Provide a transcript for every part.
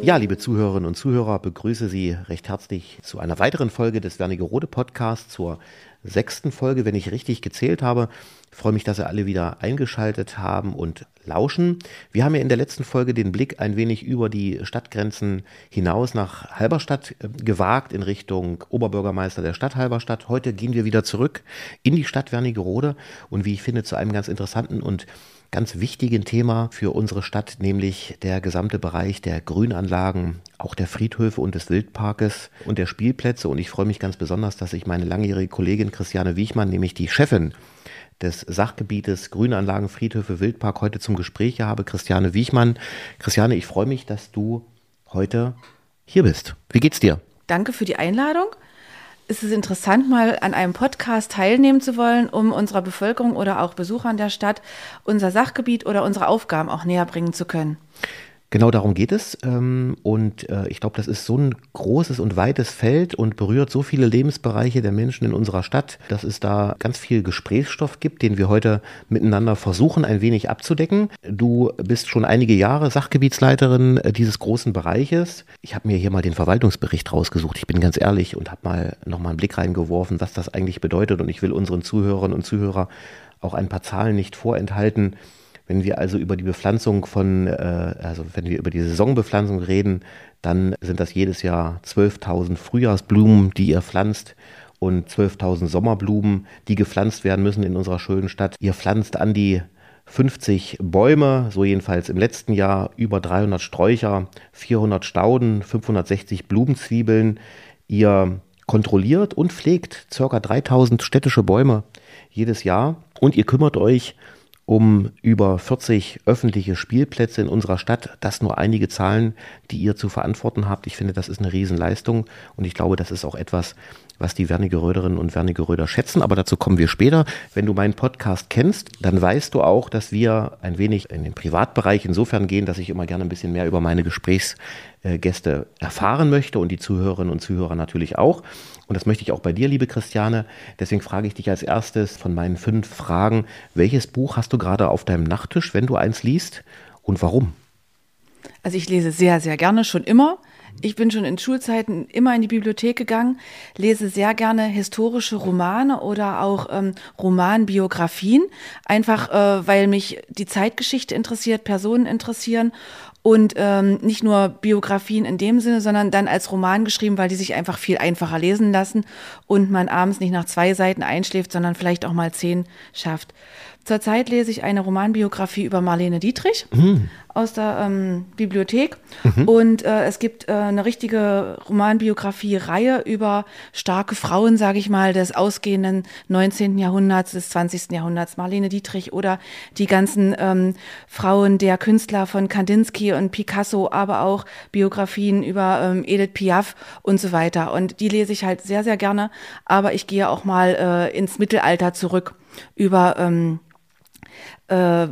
Ja, liebe Zuhörerinnen und Zuhörer, begrüße Sie recht herzlich zu einer weiteren Folge des Wernigerode Podcasts, zur sechsten Folge, wenn ich richtig gezählt habe. Ich freue mich, dass Sie alle wieder eingeschaltet haben und lauschen. Wir haben ja in der letzten Folge den Blick ein wenig über die Stadtgrenzen hinaus nach Halberstadt äh, gewagt in Richtung Oberbürgermeister der Stadt Halberstadt. Heute gehen wir wieder zurück in die Stadt Wernigerode und wie ich finde zu einem ganz interessanten und ganz wichtigen Thema für unsere Stadt, nämlich der gesamte Bereich der Grünanlagen, auch der Friedhöfe und des Wildparkes und der Spielplätze. Und ich freue mich ganz besonders, dass ich meine langjährige Kollegin Christiane Wiechmann, nämlich die Chefin des Sachgebietes Grünanlagen, Friedhöfe, Wildpark heute zum Gespräch habe, Christiane Wiechmann. Christiane, ich freue mich, dass du heute hier bist. Wie geht's dir? Danke für die Einladung. Es ist interessant, mal an einem Podcast teilnehmen zu wollen, um unserer Bevölkerung oder auch Besuchern der Stadt unser Sachgebiet oder unsere Aufgaben auch näher bringen zu können. Genau darum geht es. Ähm, und äh, ich glaube, das ist so ein großes und weites Feld und berührt so viele Lebensbereiche der Menschen in unserer Stadt, dass es da ganz viel Gesprächsstoff gibt, den wir heute miteinander versuchen, ein wenig abzudecken. Du bist schon einige Jahre Sachgebietsleiterin äh, dieses großen Bereiches. Ich habe mir hier mal den Verwaltungsbericht rausgesucht. Ich bin ganz ehrlich und habe mal nochmal einen Blick reingeworfen, was das eigentlich bedeutet. Und ich will unseren Zuhörerinnen und Zuhörern auch ein paar Zahlen nicht vorenthalten. Wenn wir also über die Bepflanzung von, äh, also wenn wir über die Saisonbepflanzung reden, dann sind das jedes Jahr 12.000 Frühjahrsblumen, die ihr pflanzt und 12.000 Sommerblumen, die gepflanzt werden müssen in unserer schönen Stadt. Ihr pflanzt an die 50 Bäume, so jedenfalls im letzten Jahr, über 300 Sträucher, 400 Stauden, 560 Blumenzwiebeln. Ihr kontrolliert und pflegt ca. 3000 städtische Bäume jedes Jahr und ihr kümmert euch um über 40 öffentliche Spielplätze in unserer Stadt. Das nur einige Zahlen, die ihr zu verantworten habt. Ich finde, das ist eine Riesenleistung und ich glaube, das ist auch etwas, was die Wernigeröderinnen und Wernigeröder schätzen. Aber dazu kommen wir später. Wenn du meinen Podcast kennst, dann weißt du auch, dass wir ein wenig in den Privatbereich insofern gehen, dass ich immer gerne ein bisschen mehr über meine Gesprächsgäste erfahren möchte und die Zuhörerinnen und Zuhörer natürlich auch. Und das möchte ich auch bei dir, liebe Christiane. Deswegen frage ich dich als erstes von meinen fünf Fragen, welches Buch hast du gerade auf deinem Nachttisch, wenn du eins liest und warum? Also ich lese sehr, sehr gerne, schon immer. Ich bin schon in Schulzeiten immer in die Bibliothek gegangen, lese sehr gerne historische Romane oder auch ähm, Romanbiografien, einfach äh, weil mich die Zeitgeschichte interessiert, Personen interessieren und ähm, nicht nur Biografien in dem Sinne, sondern dann als Roman geschrieben, weil die sich einfach viel einfacher lesen lassen und man abends nicht nach zwei Seiten einschläft, sondern vielleicht auch mal zehn schafft. Zurzeit lese ich eine Romanbiografie über Marlene Dietrich mhm. aus der ähm, Bibliothek. Mhm. Und äh, es gibt äh, eine richtige Romanbiografie-Reihe über starke Frauen, sage ich mal, des ausgehenden 19. Jahrhunderts, des 20. Jahrhunderts. Marlene Dietrich oder die ganzen ähm, Frauen der Künstler von Kandinsky und Picasso, aber auch Biografien über ähm, Edith Piaf und so weiter. Und die lese ich halt sehr, sehr gerne. Aber ich gehe auch mal äh, ins Mittelalter zurück über ähm, äh,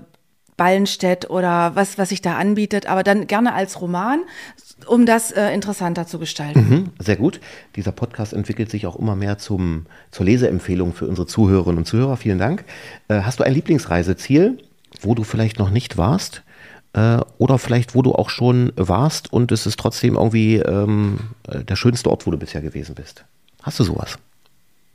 Ballenstedt oder was, was sich da anbietet, aber dann gerne als Roman, um das äh, interessanter zu gestalten. Mhm, sehr gut. Dieser Podcast entwickelt sich auch immer mehr zum, zur Leseempfehlung für unsere Zuhörerinnen und Zuhörer. Vielen Dank. Äh, hast du ein Lieblingsreiseziel, wo du vielleicht noch nicht warst? Äh, oder vielleicht, wo du auch schon warst und es ist trotzdem irgendwie ähm, äh, der schönste Ort, wo du bisher gewesen bist? Hast du sowas?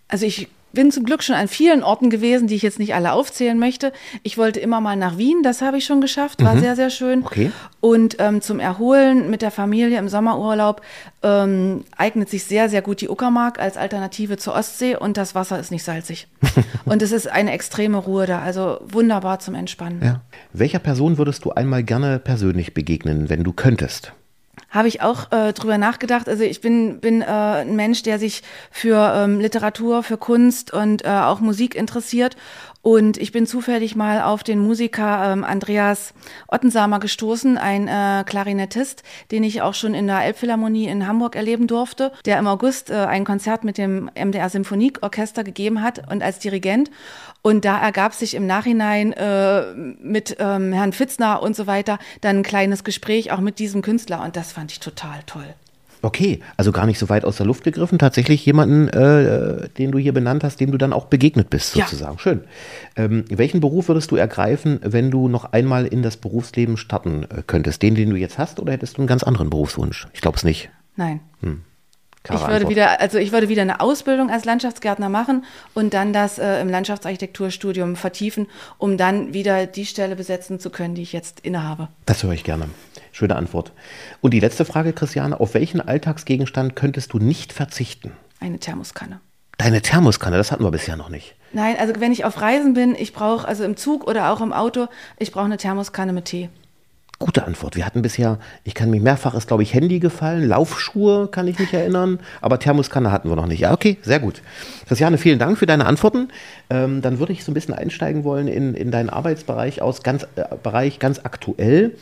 Also ich bin zum Glück schon an vielen Orten gewesen, die ich jetzt nicht alle aufzählen möchte. Ich wollte immer mal nach Wien, das habe ich schon geschafft, war mhm. sehr, sehr schön. Okay. Und ähm, zum Erholen mit der Familie im Sommerurlaub ähm, eignet sich sehr, sehr gut die Uckermark als Alternative zur Ostsee und das Wasser ist nicht salzig. und es ist eine extreme Ruhe da, also wunderbar zum Entspannen. Ja. Welcher Person würdest du einmal gerne persönlich begegnen, wenn du könntest? Habe ich auch äh, drüber nachgedacht. Also ich bin, bin äh, ein Mensch, der sich für ähm, Literatur, für Kunst und äh, auch Musik interessiert. Und ich bin zufällig mal auf den Musiker ähm, Andreas Ottensamer gestoßen, ein äh, Klarinettist, den ich auch schon in der Elbphilharmonie in Hamburg erleben durfte, der im August äh, ein Konzert mit dem MDR Symphonieorchester gegeben hat und als Dirigent. Und da ergab sich im Nachhinein äh, mit ähm, Herrn Fitzner und so weiter dann ein kleines Gespräch auch mit diesem Künstler und das fand ich total toll. Okay, also gar nicht so weit aus der Luft gegriffen. Tatsächlich jemanden, äh, den du hier benannt hast, dem du dann auch begegnet bist, sozusagen. Ja. Schön. Ähm, welchen Beruf würdest du ergreifen, wenn du noch einmal in das Berufsleben starten äh, könntest? Den, den du jetzt hast, oder hättest du einen ganz anderen Berufswunsch? Ich glaube es nicht. Nein. Hm. Ich würde Antwort. wieder, also ich würde wieder eine Ausbildung als Landschaftsgärtner machen und dann das äh, im Landschaftsarchitekturstudium vertiefen, um dann wieder die Stelle besetzen zu können, die ich jetzt innehabe. Das höre ich gerne. Schöne Antwort. Und die letzte Frage, Christiane, auf welchen Alltagsgegenstand könntest du nicht verzichten? Eine Thermoskanne. Deine Thermoskanne, das hatten wir bisher noch nicht. Nein, also wenn ich auf Reisen bin, ich brauche, also im Zug oder auch im Auto, ich brauche eine Thermoskanne mit Tee. Gute Antwort. Wir hatten bisher, ich kann mich mehrfach, ist glaube ich Handy gefallen, Laufschuhe kann ich mich erinnern, aber Thermoskanne hatten wir noch nicht. Ja, okay, sehr gut. Christiane, vielen Dank für deine Antworten. Ähm, dann würde ich so ein bisschen einsteigen wollen in, in deinen Arbeitsbereich aus, ganz, äh, Bereich ganz aktuell.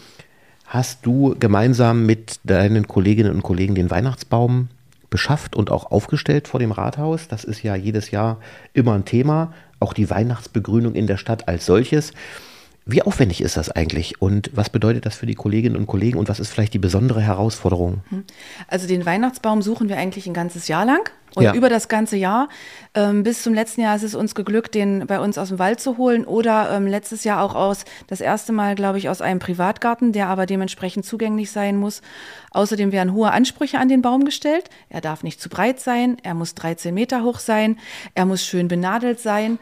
Hast du gemeinsam mit deinen Kolleginnen und Kollegen den Weihnachtsbaum beschafft und auch aufgestellt vor dem Rathaus? Das ist ja jedes Jahr immer ein Thema. Auch die Weihnachtsbegrünung in der Stadt als solches. Wie aufwendig ist das eigentlich und was bedeutet das für die Kolleginnen und Kollegen und was ist vielleicht die besondere Herausforderung? Hm. Also den Weihnachtsbaum suchen wir eigentlich ein ganzes Jahr lang und ja. über das ganze Jahr. Ähm, bis zum letzten Jahr ist es uns geglückt, den bei uns aus dem Wald zu holen oder ähm, letztes Jahr auch aus, das erste Mal, glaube ich, aus einem Privatgarten, der aber dementsprechend zugänglich sein muss. Außerdem werden hohe Ansprüche an den Baum gestellt. Er darf nicht zu breit sein, er muss 13 Meter hoch sein, er muss schön benadelt sein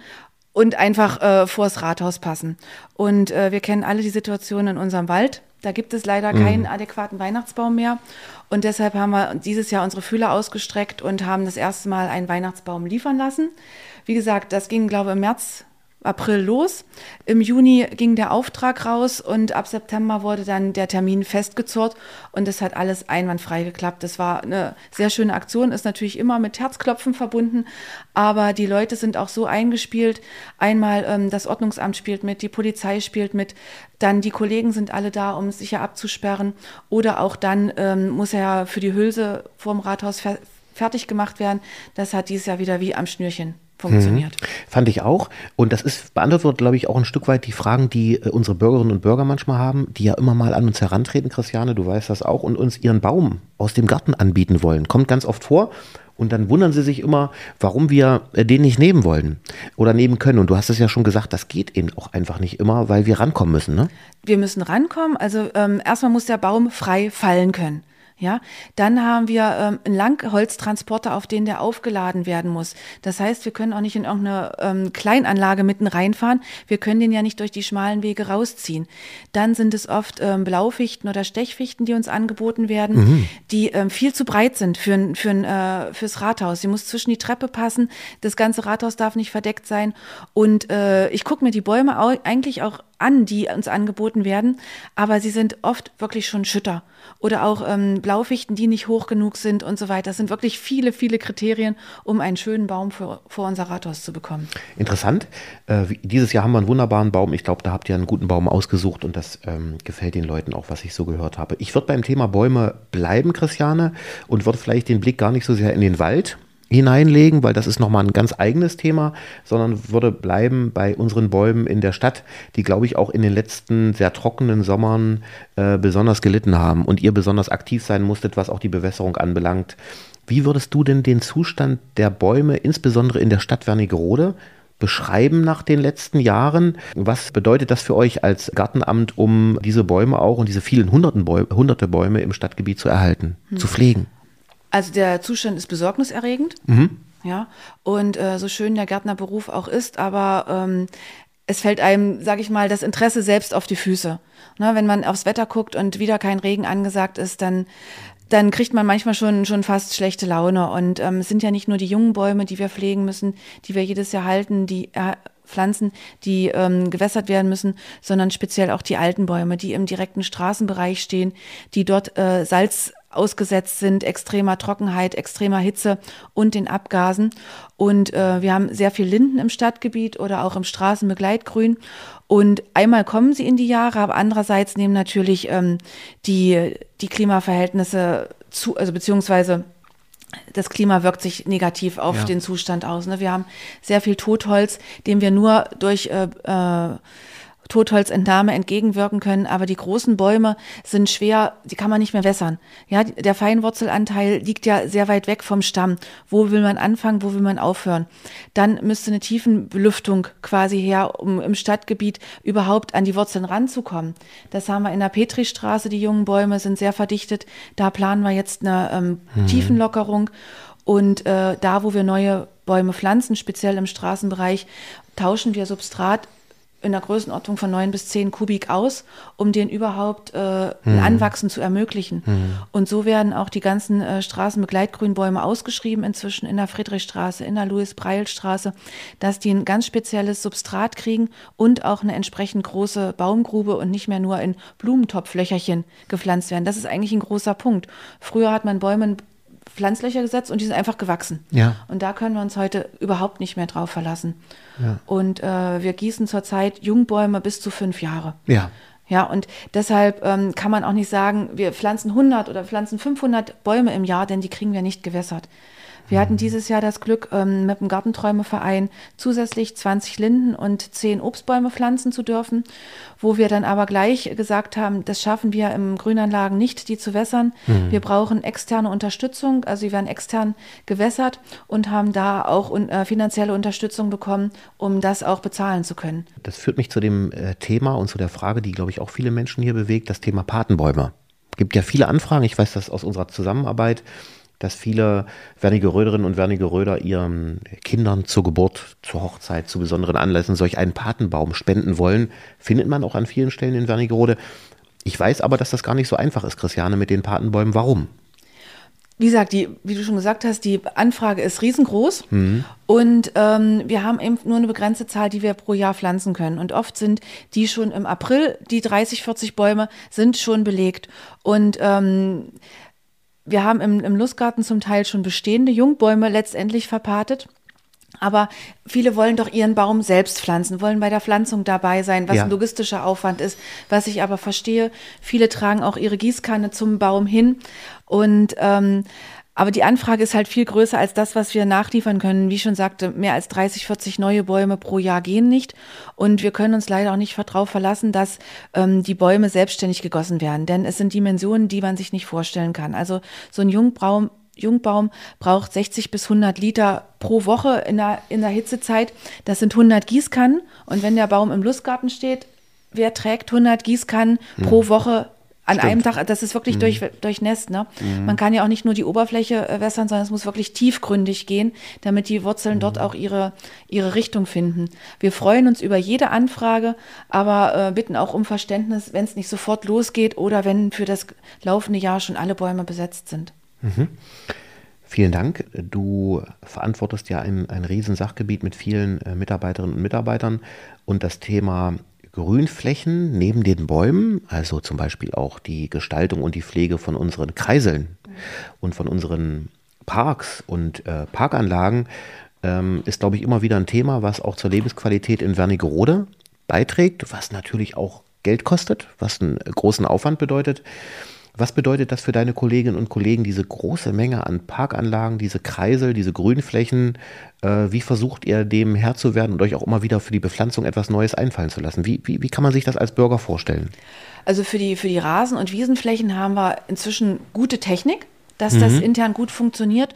und einfach äh, vors Rathaus passen. Und äh, wir kennen alle die Situation in unserem Wald. Da gibt es leider mhm. keinen adäquaten Weihnachtsbaum mehr. Und deshalb haben wir dieses Jahr unsere Fühler ausgestreckt und haben das erste Mal einen Weihnachtsbaum liefern lassen. Wie gesagt, das ging, glaube ich, im März April los. Im Juni ging der Auftrag raus und ab September wurde dann der Termin festgezurrt und es hat alles einwandfrei geklappt. Das war eine sehr schöne Aktion, ist natürlich immer mit Herzklopfen verbunden, aber die Leute sind auch so eingespielt. Einmal ähm, das Ordnungsamt spielt mit, die Polizei spielt mit, dann die Kollegen sind alle da, um sicher abzusperren oder auch dann ähm, muss er für die Hülse vorm Rathaus fer fertig gemacht werden. Das hat dieses Jahr wieder wie am Schnürchen funktioniert. Mhm. Fand ich auch. Und das ist beantwortet, glaube ich, auch ein Stück weit die Fragen, die äh, unsere Bürgerinnen und Bürger manchmal haben, die ja immer mal an uns herantreten, Christiane, du weißt das auch, und uns ihren Baum aus dem Garten anbieten wollen. Kommt ganz oft vor. Und dann wundern sie sich immer, warum wir äh, den nicht nehmen wollen oder nehmen können. Und du hast es ja schon gesagt, das geht eben auch einfach nicht immer, weil wir rankommen müssen. Ne? Wir müssen rankommen. Also ähm, erstmal muss der Baum frei fallen können. Ja, dann haben wir ähm, einen Langholztransporter, auf den der aufgeladen werden muss. Das heißt, wir können auch nicht in irgendeine ähm, Kleinanlage mitten reinfahren. Wir können den ja nicht durch die schmalen Wege rausziehen. Dann sind es oft ähm, Blaufichten oder Stechfichten, die uns angeboten werden, mhm. die ähm, viel zu breit sind für, für, äh, fürs Rathaus. Sie muss zwischen die Treppe passen. Das ganze Rathaus darf nicht verdeckt sein. Und äh, ich gucke mir die Bäume auch, eigentlich auch an, die uns angeboten werden, aber sie sind oft wirklich schon Schütter oder auch ähm, Blaufichten, die nicht hoch genug sind und so weiter. Das sind wirklich viele, viele Kriterien, um einen schönen Baum für, vor unser Rathaus zu bekommen. Interessant. Äh, dieses Jahr haben wir einen wunderbaren Baum. Ich glaube, da habt ihr einen guten Baum ausgesucht und das ähm, gefällt den Leuten auch, was ich so gehört habe. Ich würde beim Thema Bäume bleiben, Christiane, und würde vielleicht den Blick gar nicht so sehr in den Wald hineinlegen, weil das ist nochmal ein ganz eigenes Thema, sondern würde bleiben bei unseren Bäumen in der Stadt, die, glaube ich, auch in den letzten sehr trockenen Sommern äh, besonders gelitten haben und ihr besonders aktiv sein musstet, was auch die Bewässerung anbelangt. Wie würdest du denn den Zustand der Bäume, insbesondere in der Stadt Wernigerode, beschreiben nach den letzten Jahren? Was bedeutet das für euch als Gartenamt, um diese Bäume auch und diese vielen hunderten Bäume, hunderte Bäume im Stadtgebiet zu erhalten, hm. zu pflegen? Also der Zustand ist besorgniserregend. Mhm. Ja, und äh, so schön der Gärtnerberuf auch ist, aber ähm, es fällt einem, sage ich mal, das Interesse selbst auf die Füße. Ne, wenn man aufs Wetter guckt und wieder kein Regen angesagt ist, dann dann kriegt man manchmal schon, schon fast schlechte Laune. Und ähm, es sind ja nicht nur die jungen Bäume, die wir pflegen müssen, die wir jedes Jahr halten, die äh, Pflanzen, die ähm, gewässert werden müssen, sondern speziell auch die alten Bäume, die im direkten Straßenbereich stehen, die dort äh, Salz ausgesetzt sind, extremer Trockenheit, extremer Hitze und den Abgasen. Und äh, wir haben sehr viel Linden im Stadtgebiet oder auch im Straßenbegleitgrün. Und einmal kommen sie in die Jahre, aber andererseits nehmen natürlich ähm, die, die Klimaverhältnisse zu, also beziehungsweise das Klima wirkt sich negativ auf ja. den Zustand aus. Ne? Wir haben sehr viel Totholz, den wir nur durch äh, äh, Totholzentnahme entgegenwirken können. Aber die großen Bäume sind schwer, die kann man nicht mehr wässern. Ja, der Feinwurzelanteil liegt ja sehr weit weg vom Stamm. Wo will man anfangen, wo will man aufhören? Dann müsste eine Tiefenbelüftung quasi her, um im Stadtgebiet überhaupt an die Wurzeln ranzukommen. Das haben wir in der Petristraße. Die jungen Bäume sind sehr verdichtet. Da planen wir jetzt eine ähm, mhm. Tiefenlockerung. Und äh, da, wo wir neue Bäume pflanzen, speziell im Straßenbereich, tauschen wir Substrat in der Größenordnung von neun bis zehn Kubik aus, um den überhaupt äh, ein hm. Anwachsen zu ermöglichen. Mhm. Und so werden auch die ganzen äh, Straßenbegleitgrünbäume ausgeschrieben inzwischen in der Friedrichstraße, in der Louis-Breil-Straße, dass die ein ganz spezielles Substrat kriegen und auch eine entsprechend große Baumgrube und nicht mehr nur in Blumentopflöcherchen gepflanzt werden. Das ist eigentlich ein großer Punkt. Früher hat man Bäume Pflanzlöcher gesetzt und die sind einfach gewachsen. Ja. Und da können wir uns heute überhaupt nicht mehr drauf verlassen. Ja. Und äh, wir gießen zurzeit Jungbäume bis zu fünf Jahre. Ja. Ja, und deshalb ähm, kann man auch nicht sagen, wir pflanzen 100 oder pflanzen 500 Bäume im Jahr, denn die kriegen wir nicht gewässert. Wir hatten dieses Jahr das Glück, ähm, mit dem Gartenträumeverein zusätzlich 20 Linden und 10 Obstbäume pflanzen zu dürfen, wo wir dann aber gleich gesagt haben, das schaffen wir im Grünanlagen nicht, die zu wässern. Mhm. Wir brauchen externe Unterstützung, also sie werden extern gewässert und haben da auch äh, finanzielle Unterstützung bekommen, um das auch bezahlen zu können. Das führt mich zu dem äh, Thema und zu der Frage, die, glaube ich, auch viele Menschen hier bewegt, das Thema Patenbäume. Es gibt ja viele Anfragen, ich weiß das aus unserer Zusammenarbeit dass viele Wernigeröderinnen und Wernigeröder ihren Kindern zur Geburt, zur Hochzeit, zu besonderen Anlässen solch einen Patenbaum spenden wollen. Findet man auch an vielen Stellen in Wernigerode. Ich weiß aber, dass das gar nicht so einfach ist, Christiane, mit den Patenbäumen. Warum? Wie gesagt, die, wie du schon gesagt hast, die Anfrage ist riesengroß mhm. und ähm, wir haben eben nur eine begrenzte Zahl, die wir pro Jahr pflanzen können. Und oft sind die schon im April, die 30, 40 Bäume sind schon belegt. Und ähm, wir haben im, im Lustgarten zum Teil schon bestehende Jungbäume letztendlich verpatet. Aber viele wollen doch ihren Baum selbst pflanzen, wollen bei der Pflanzung dabei sein, was ja. ein logistischer Aufwand ist. Was ich aber verstehe, viele tragen auch ihre Gießkanne zum Baum hin. Und ähm, aber die Anfrage ist halt viel größer als das, was wir nachliefern können. Wie ich schon sagte, mehr als 30, 40 neue Bäume pro Jahr gehen nicht. Und wir können uns leider auch nicht darauf verlassen, dass ähm, die Bäume selbstständig gegossen werden. Denn es sind Dimensionen, die man sich nicht vorstellen kann. Also so ein Jungbaum, Jungbaum braucht 60 bis 100 Liter pro Woche in der, in der Hitzezeit. Das sind 100 Gießkannen. Und wenn der Baum im Lustgarten steht, wer trägt 100 Gießkannen mhm. pro Woche an Stimmt. einem Tag, das ist wirklich mhm. durch, durchnässt. Ne? Mhm. Man kann ja auch nicht nur die Oberfläche äh, wässern, sondern es muss wirklich tiefgründig gehen, damit die Wurzeln mhm. dort auch ihre, ihre Richtung finden. Wir freuen uns über jede Anfrage, aber äh, bitten auch um Verständnis, wenn es nicht sofort losgeht oder wenn für das laufende Jahr schon alle Bäume besetzt sind. Mhm. Vielen Dank. Du verantwortest ja ein, ein Riesensachgebiet mit vielen äh, Mitarbeiterinnen und Mitarbeitern und das Thema Grünflächen neben den Bäumen, also zum Beispiel auch die Gestaltung und die Pflege von unseren Kreiseln und von unseren Parks und äh, Parkanlagen, ähm, ist, glaube ich, immer wieder ein Thema, was auch zur Lebensqualität in Wernigerode beiträgt, was natürlich auch Geld kostet, was einen großen Aufwand bedeutet. Was bedeutet das für deine Kolleginnen und Kollegen, diese große Menge an Parkanlagen, diese Kreisel, diese Grünflächen? Äh, wie versucht ihr dem Herr zu werden und euch auch immer wieder für die Bepflanzung etwas Neues einfallen zu lassen? Wie, wie, wie kann man sich das als Bürger vorstellen? Also für die, für die Rasen- und Wiesenflächen haben wir inzwischen gute Technik dass mhm. das intern gut funktioniert.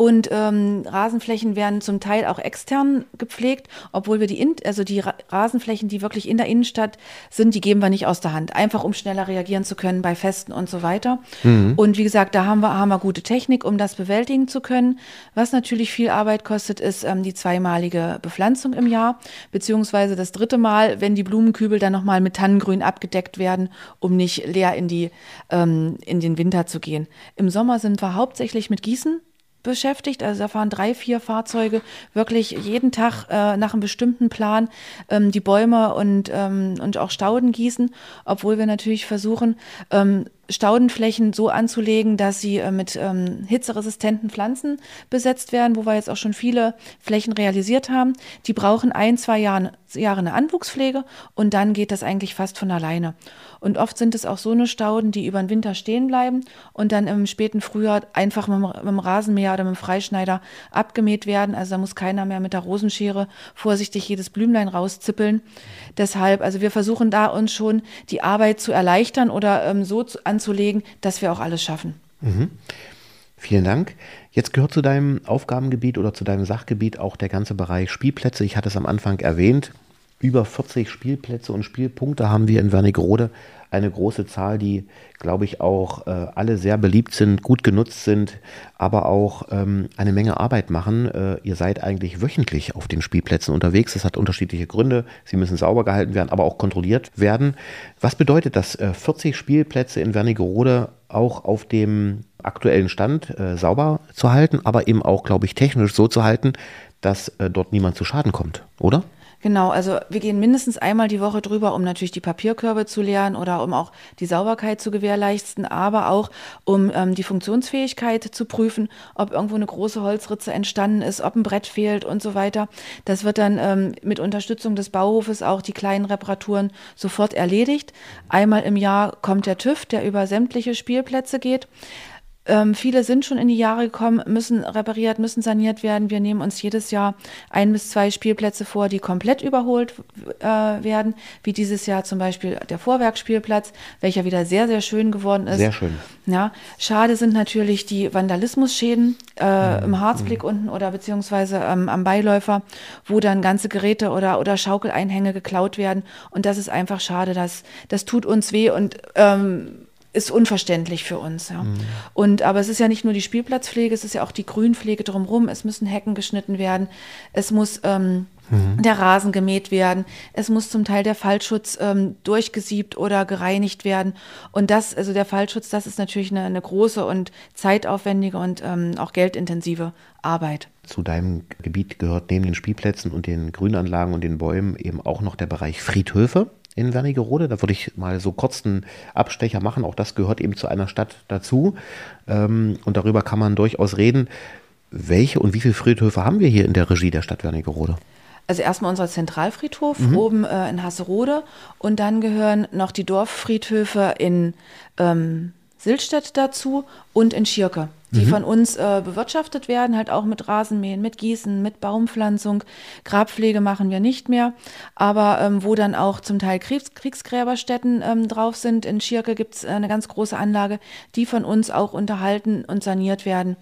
Und ähm, Rasenflächen werden zum Teil auch extern gepflegt, obwohl wir die, in, also die Rasenflächen, die wirklich in der Innenstadt sind, die geben wir nicht aus der Hand, einfach um schneller reagieren zu können bei Festen und so weiter. Mhm. Und wie gesagt, da haben wir, haben wir gute Technik, um das bewältigen zu können. Was natürlich viel Arbeit kostet, ist ähm, die zweimalige Bepflanzung im Jahr, beziehungsweise das dritte Mal, wenn die Blumenkübel dann nochmal mit Tannengrün abgedeckt werden, um nicht leer in, die, ähm, in den Winter zu gehen. Im Sommer sind wir hauptsächlich mit Gießen beschäftigt. Also da fahren drei, vier Fahrzeuge wirklich jeden Tag äh, nach einem bestimmten Plan ähm, die Bäume und, ähm, und auch Stauden gießen, obwohl wir natürlich versuchen, ähm, Staudenflächen so anzulegen, dass sie äh, mit ähm, hitzeresistenten Pflanzen besetzt werden, wo wir jetzt auch schon viele Flächen realisiert haben. Die brauchen ein, zwei Jahre, Jahre eine Anwuchspflege und dann geht das eigentlich fast von alleine. Und oft sind es auch so eine Stauden, die über den Winter stehen bleiben und dann im späten Frühjahr einfach mit, mit dem Rasenmäher oder mit dem Freischneider abgemäht werden. Also da muss keiner mehr mit der Rosenschere vorsichtig jedes Blümlein rauszippeln. Deshalb, also wir versuchen da uns schon die Arbeit zu erleichtern oder ähm, so zu, anzulegen, dass wir auch alles schaffen. Mhm. Vielen Dank. Jetzt gehört zu deinem Aufgabengebiet oder zu deinem Sachgebiet auch der ganze Bereich Spielplätze. Ich hatte es am Anfang erwähnt. Über 40 Spielplätze und Spielpunkte haben wir in Wernigerode. Eine große Zahl, die, glaube ich, auch äh, alle sehr beliebt sind, gut genutzt sind, aber auch ähm, eine Menge Arbeit machen. Äh, ihr seid eigentlich wöchentlich auf den Spielplätzen unterwegs. Das hat unterschiedliche Gründe. Sie müssen sauber gehalten werden, aber auch kontrolliert werden. Was bedeutet das, äh, 40 Spielplätze in Wernigerode auch auf dem aktuellen Stand äh, sauber zu halten, aber eben auch, glaube ich, technisch so zu halten, dass äh, dort niemand zu Schaden kommt, oder? Genau, also wir gehen mindestens einmal die Woche drüber, um natürlich die Papierkörbe zu leeren oder um auch die Sauberkeit zu gewährleisten, aber auch um ähm, die Funktionsfähigkeit zu prüfen, ob irgendwo eine große Holzritze entstanden ist, ob ein Brett fehlt und so weiter. Das wird dann ähm, mit Unterstützung des Bauhofes auch die kleinen Reparaturen sofort erledigt. Einmal im Jahr kommt der TÜV, der über sämtliche Spielplätze geht. Ähm, viele sind schon in die Jahre gekommen, müssen repariert, müssen saniert werden. Wir nehmen uns jedes Jahr ein bis zwei Spielplätze vor, die komplett überholt äh, werden, wie dieses Jahr zum Beispiel der Vorwerkspielplatz, welcher wieder sehr, sehr schön geworden ist. Sehr schön. Ja, schade sind natürlich die Vandalismusschäden äh, mhm. im Harzblick mhm. unten oder beziehungsweise ähm, am Beiläufer, wo dann ganze Geräte oder, oder Schaukeleinhänge geklaut werden. Und das ist einfach schade. Das, das tut uns weh und ähm, ist unverständlich für uns. Ja. Mhm. Und aber es ist ja nicht nur die Spielplatzpflege, es ist ja auch die Grünpflege drumherum. Es müssen Hecken geschnitten werden, es muss ähm, mhm. der Rasen gemäht werden, es muss zum Teil der Fallschutz ähm, durchgesiebt oder gereinigt werden. Und das, also der Fallschutz, das ist natürlich eine, eine große und zeitaufwendige und ähm, auch geldintensive Arbeit. Zu deinem Gebiet gehört neben den Spielplätzen und den Grünanlagen und den Bäumen eben auch noch der Bereich Friedhöfe in Wernigerode. Da würde ich mal so kurz einen Abstecher machen. Auch das gehört eben zu einer Stadt dazu. Ähm, und darüber kann man durchaus reden. Welche und wie viele Friedhöfe haben wir hier in der Regie der Stadt Wernigerode? Also erstmal unser Zentralfriedhof mhm. oben äh, in Hasserode und dann gehören noch die Dorffriedhöfe in ähm, Silstedt dazu und in Schirke die mhm. von uns äh, bewirtschaftet werden, halt auch mit Rasenmähen, mit Gießen, mit Baumpflanzung. Grabpflege machen wir nicht mehr, aber ähm, wo dann auch zum Teil Kriegs Kriegsgräberstätten ähm, drauf sind. In Schirke gibt es eine ganz große Anlage, die von uns auch unterhalten und saniert werden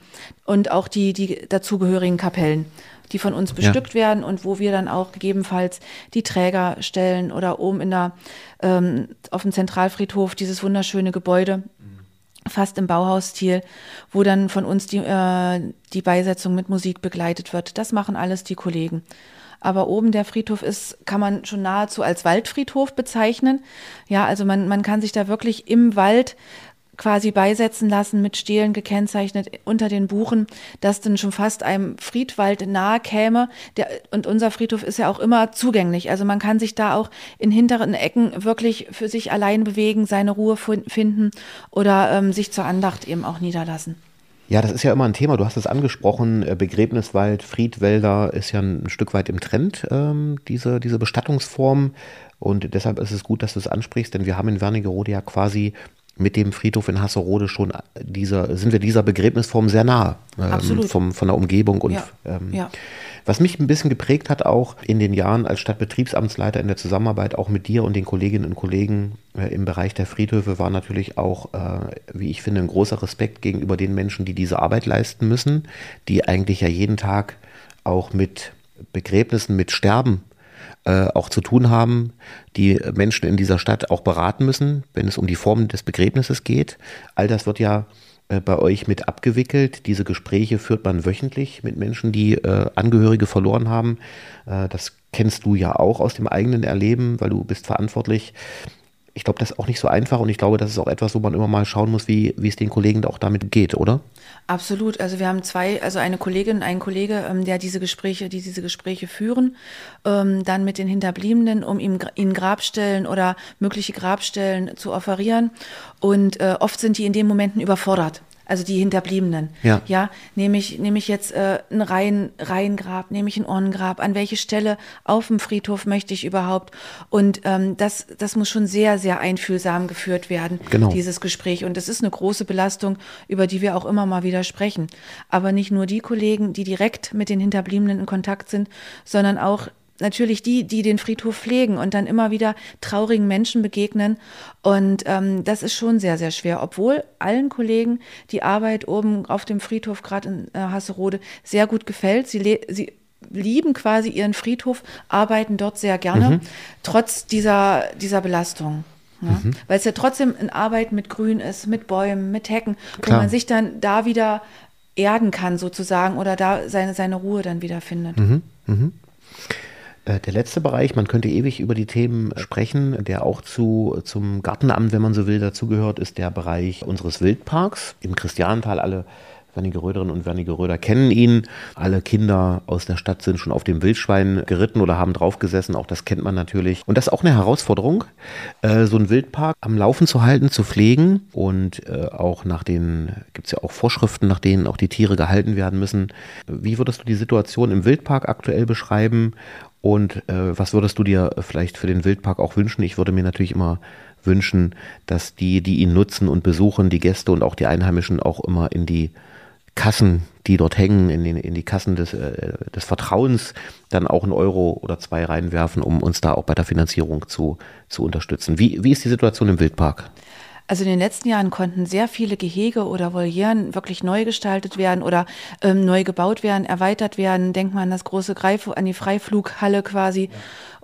und auch die, die dazugehörigen Kapellen die von uns bestückt ja. werden und wo wir dann auch gegebenenfalls die Träger stellen oder oben in der, ähm, auf dem Zentralfriedhof dieses wunderschöne Gebäude fast im Bauhausstil, wo dann von uns die, äh, die Beisetzung mit Musik begleitet wird. Das machen alles die Kollegen. Aber oben der Friedhof ist, kann man schon nahezu als Waldfriedhof bezeichnen. Ja, also man, man kann sich da wirklich im Wald quasi beisetzen lassen, mit Stelen gekennzeichnet unter den Buchen, das dann schon fast einem Friedwald nahe käme. Der, und unser Friedhof ist ja auch immer zugänglich. Also man kann sich da auch in hinteren Ecken wirklich für sich allein bewegen, seine Ruhe finden oder ähm, sich zur Andacht eben auch niederlassen. Ja, das ist ja immer ein Thema. Du hast es angesprochen. Äh, Begräbniswald, Friedwälder ist ja ein Stück weit im Trend, ähm, diese, diese Bestattungsform. Und deshalb ist es gut, dass du es ansprichst, denn wir haben in Wernigerode ja quasi mit dem Friedhof in Hasserode schon dieser, sind wir dieser Begräbnisform sehr nahe ähm, vom, von der Umgebung und ja. Ähm, ja. was mich ein bisschen geprägt hat auch in den Jahren als Stadtbetriebsamtsleiter in der Zusammenarbeit auch mit dir und den Kolleginnen und Kollegen äh, im Bereich der Friedhöfe war natürlich auch, äh, wie ich finde, ein großer Respekt gegenüber den Menschen, die diese Arbeit leisten müssen, die eigentlich ja jeden Tag auch mit Begräbnissen, mit Sterben äh, auch zu tun haben, die Menschen in dieser Stadt auch beraten müssen, wenn es um die Form des Begräbnisses geht. All das wird ja äh, bei euch mit abgewickelt. Diese Gespräche führt man wöchentlich mit Menschen, die äh, Angehörige verloren haben. Äh, das kennst du ja auch aus dem eigenen Erleben, weil du bist verantwortlich ich glaube, das ist auch nicht so einfach und ich glaube, das ist auch etwas, wo man immer mal schauen muss, wie, wie es den Kollegen auch damit geht, oder? Absolut. Also wir haben zwei, also eine Kollegin und einen Kollege, ähm, der diese Gespräche, die diese Gespräche führen, ähm, dann mit den Hinterbliebenen, um ihm, ihnen Grabstellen oder mögliche Grabstellen zu offerieren. Und äh, oft sind die in den Momenten überfordert also die Hinterbliebenen. Ja. Ja, nehme ich, nehme ich jetzt äh, ein Reihen, Reihengrab, nehme ich ein Urnengrab, an welche Stelle auf dem Friedhof möchte ich überhaupt? Und ähm, das, das muss schon sehr, sehr einfühlsam geführt werden, genau. dieses Gespräch. Und das ist eine große Belastung, über die wir auch immer mal wieder sprechen. Aber nicht nur die Kollegen, die direkt mit den Hinterbliebenen in Kontakt sind, sondern auch natürlich die, die den Friedhof pflegen und dann immer wieder traurigen Menschen begegnen. Und ähm, das ist schon sehr, sehr schwer, obwohl allen Kollegen die Arbeit oben auf dem Friedhof, gerade in äh, Hasserode, sehr gut gefällt. Sie, sie lieben quasi ihren Friedhof, arbeiten dort sehr gerne, mhm. trotz dieser, dieser Belastung. Ja? Mhm. Weil es ja trotzdem eine Arbeit mit Grün ist, mit Bäumen, mit Hecken, Klar. wo man sich dann da wieder erden kann sozusagen oder da seine, seine Ruhe dann wieder findet. Mhm. Äh, der letzte Bereich, man könnte ewig über die Themen sprechen, der auch zu, zum Gartenamt, wenn man so will, dazugehört, ist der Bereich unseres Wildparks im Christianental. Alle Wernigeröderinnen und Wernigeröder kennen ihn. Alle Kinder aus der Stadt sind schon auf dem Wildschwein geritten oder haben draufgesessen. Auch das kennt man natürlich. Und das ist auch eine Herausforderung, äh, so einen Wildpark am Laufen zu halten, zu pflegen. Und äh, auch nach den, gibt es ja auch Vorschriften, nach denen auch die Tiere gehalten werden müssen. Wie würdest du die Situation im Wildpark aktuell beschreiben? Und äh, was würdest du dir vielleicht für den Wildpark auch wünschen? Ich würde mir natürlich immer wünschen, dass die, die ihn nutzen und besuchen, die Gäste und auch die Einheimischen auch immer in die Kassen, die dort hängen, in, den, in die Kassen des, äh, des Vertrauens, dann auch einen Euro oder zwei reinwerfen, um uns da auch bei der Finanzierung zu, zu unterstützen. Wie, wie ist die Situation im Wildpark? Also in den letzten Jahren konnten sehr viele Gehege oder Volieren wirklich neu gestaltet werden oder ähm, neu gebaut werden, erweitert werden. Denkt man an das große Greif an die Freiflughalle quasi.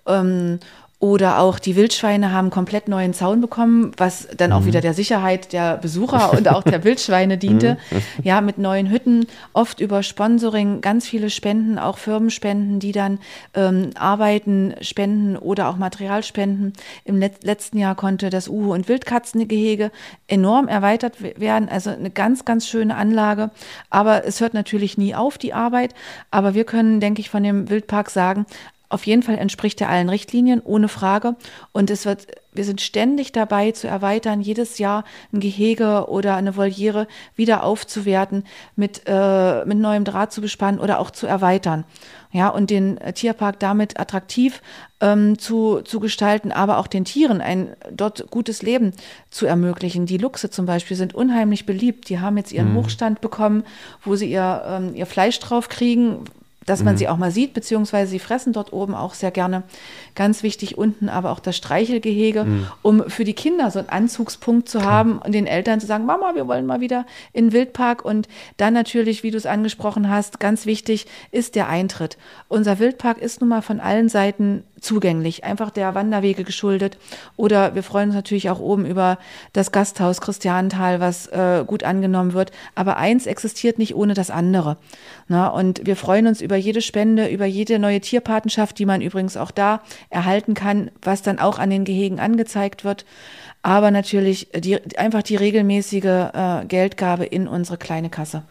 Ja. Ähm, oder auch die Wildschweine haben komplett neuen Zaun bekommen, was dann mhm. auch wieder der Sicherheit der Besucher und auch der Wildschweine diente. Mhm. Ja, mit neuen Hütten, oft über Sponsoring, ganz viele Spenden, auch Firmenspenden, die dann ähm, Arbeiten spenden oder auch Material spenden. Im Let letzten Jahr konnte das Uhu- und Wildkatzengehege enorm erweitert werden. Also eine ganz, ganz schöne Anlage. Aber es hört natürlich nie auf, die Arbeit. Aber wir können, denke ich, von dem Wildpark sagen, auf jeden Fall entspricht er allen Richtlinien, ohne Frage. Und es wird, wir sind ständig dabei zu erweitern, jedes Jahr ein Gehege oder eine Voliere wieder aufzuwerten, mit, äh, mit neuem Draht zu bespannen oder auch zu erweitern. Ja, und den Tierpark damit attraktiv ähm, zu, zu gestalten, aber auch den Tieren ein dort gutes Leben zu ermöglichen. Die Luchse zum Beispiel sind unheimlich beliebt. Die haben jetzt ihren mhm. Hochstand bekommen, wo sie ihr, ähm, ihr Fleisch drauf kriegen, dass man mhm. sie auch mal sieht, beziehungsweise sie fressen dort oben auch sehr gerne. Ganz wichtig unten aber auch das Streichelgehege, mhm. um für die Kinder so einen Anzugspunkt zu haben und den Eltern zu sagen, Mama, wir wollen mal wieder in den Wildpark. Und dann natürlich, wie du es angesprochen hast, ganz wichtig ist der Eintritt. Unser Wildpark ist nun mal von allen Seiten zugänglich, einfach der Wanderwege geschuldet. Oder wir freuen uns natürlich auch oben über das Gasthaus Christianental, was äh, gut angenommen wird. Aber eins existiert nicht ohne das andere. Na, und wir freuen uns über jede Spende, über jede neue Tierpatenschaft, die man übrigens auch da erhalten kann, was dann auch an den Gehegen angezeigt wird. Aber natürlich die, einfach die regelmäßige äh, Geldgabe in unsere kleine Kasse.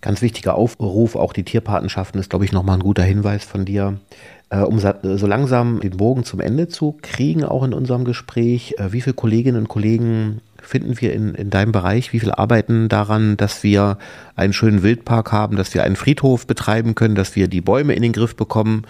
Ganz wichtiger Aufruf, auch die Tierpatenschaften ist, glaube ich, nochmal ein guter Hinweis von dir. Äh, um so langsam den Bogen zum Ende zu kriegen, auch in unserem Gespräch, äh, wie viele Kolleginnen und Kollegen finden wir in, in deinem Bereich? Wie viel arbeiten daran, dass wir einen schönen Wildpark haben, dass wir einen Friedhof betreiben können, dass wir die Bäume in den Griff bekommen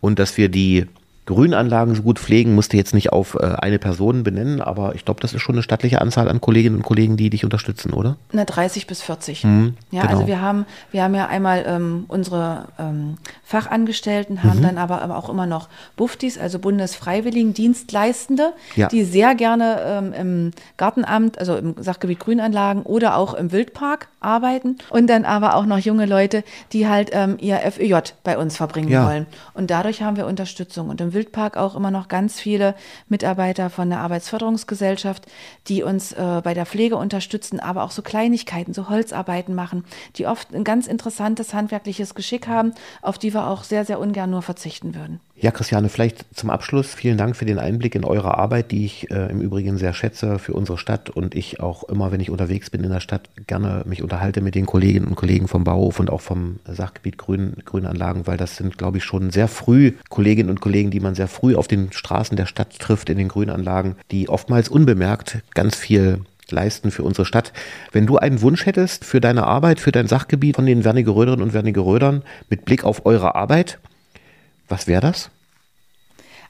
und dass wir die Grünanlagen so gut pflegen, musste jetzt nicht auf äh, eine Person benennen, aber ich glaube, das ist schon eine stattliche Anzahl an Kolleginnen und Kollegen, die dich unterstützen, oder? Na, 30 bis 40. Mhm, ja, also genau. also wir haben, wir haben ja einmal ähm, unsere ähm, Fachangestellten, haben mhm. dann aber, aber auch immer noch Buftis, also Bundesfreiwilligendienstleistende, ja. die sehr gerne ähm, im Gartenamt, also im Sachgebiet Grünanlagen oder auch im Wildpark arbeiten und dann aber auch noch junge Leute, die halt ähm, ihr FÖJ bei uns verbringen ja. wollen. Und dadurch haben wir Unterstützung. Und im Wildpark auch immer noch ganz viele Mitarbeiter von der Arbeitsförderungsgesellschaft, die uns äh, bei der Pflege unterstützen, aber auch so Kleinigkeiten, so Holzarbeiten machen, die oft ein ganz interessantes handwerkliches Geschick haben, auf die wir auch sehr, sehr ungern nur verzichten würden. Ja, Christiane, vielleicht zum Abschluss vielen Dank für den Einblick in eure Arbeit, die ich äh, im Übrigen sehr schätze für unsere Stadt und ich auch immer, wenn ich unterwegs bin in der Stadt, gerne mich unterhalte mit den Kolleginnen und Kollegen vom Bauhof und auch vom Sachgebiet Grün, Grünanlagen, weil das sind, glaube ich, schon sehr früh Kolleginnen und Kollegen, die man sehr früh auf den Straßen der Stadt trifft, in den Grünanlagen, die oftmals unbemerkt ganz viel leisten für unsere Stadt. Wenn du einen Wunsch hättest für deine Arbeit, für dein Sachgebiet von den Wernigeröderinnen und Wernigerödern mit Blick auf eure Arbeit, was wäre das?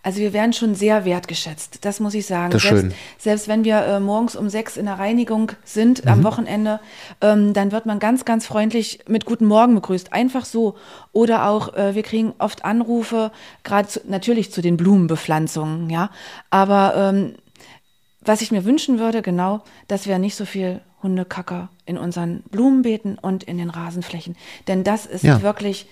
Also wir werden schon sehr wertgeschätzt, das muss ich sagen. Das selbst, schön. selbst wenn wir äh, morgens um sechs in der Reinigung sind am Wochenende, ähm, dann wird man ganz, ganz freundlich mit Guten Morgen begrüßt. Einfach so. Oder auch, äh, wir kriegen oft Anrufe, gerade natürlich zu den Blumenbepflanzungen, ja. Aber ähm, was ich mir wünschen würde, genau, dass wir nicht so viel Hundekacker in unseren Blumenbeeten und in den Rasenflächen. Denn das ist Ja. wirklich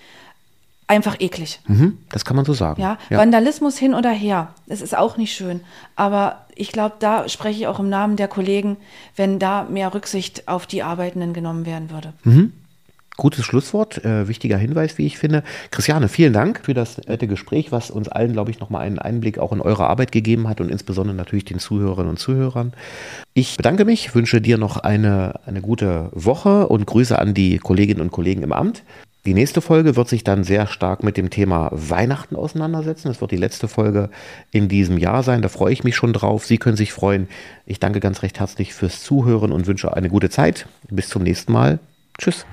einfach eklig. Mhm, das kann man so sagen. Ja, Vandalismus hin oder her, das ist auch nicht schön. Aber ich glaube, da spreche ich auch im Namen der Kollegen, wenn da mehr Rücksicht auf die Arbeitenden genommen werden würde. Gutes Schlusswort, äh, wichtiger Hinweis, wie ich finde. Christiane, vielen Dank für das nette Gespräch, was uns allen, glaube ich, nochmal einen Einblick auch in eure Arbeit gegeben hat und insbesondere natürlich den Zuhörerinnen und Zuhörern. Ich bedanke mich, wünsche dir noch eine, eine gute Woche und Grüße an die Kolleginnen und Kollegen im Amt. Die nächste Folge wird sich dann sehr stark mit dem Thema Weihnachten auseinandersetzen. Das wird die letzte Folge in diesem Jahr sein. Da freue ich mich schon drauf. Sie können sich freuen. Ich danke ganz recht herzlich fürs Zuhören und wünsche eine gute Zeit. Bis zum nächsten Mal. Tschüss.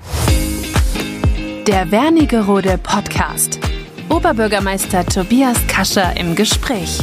Der Wernigerode Podcast. Oberbürgermeister Tobias Kascher im Gespräch.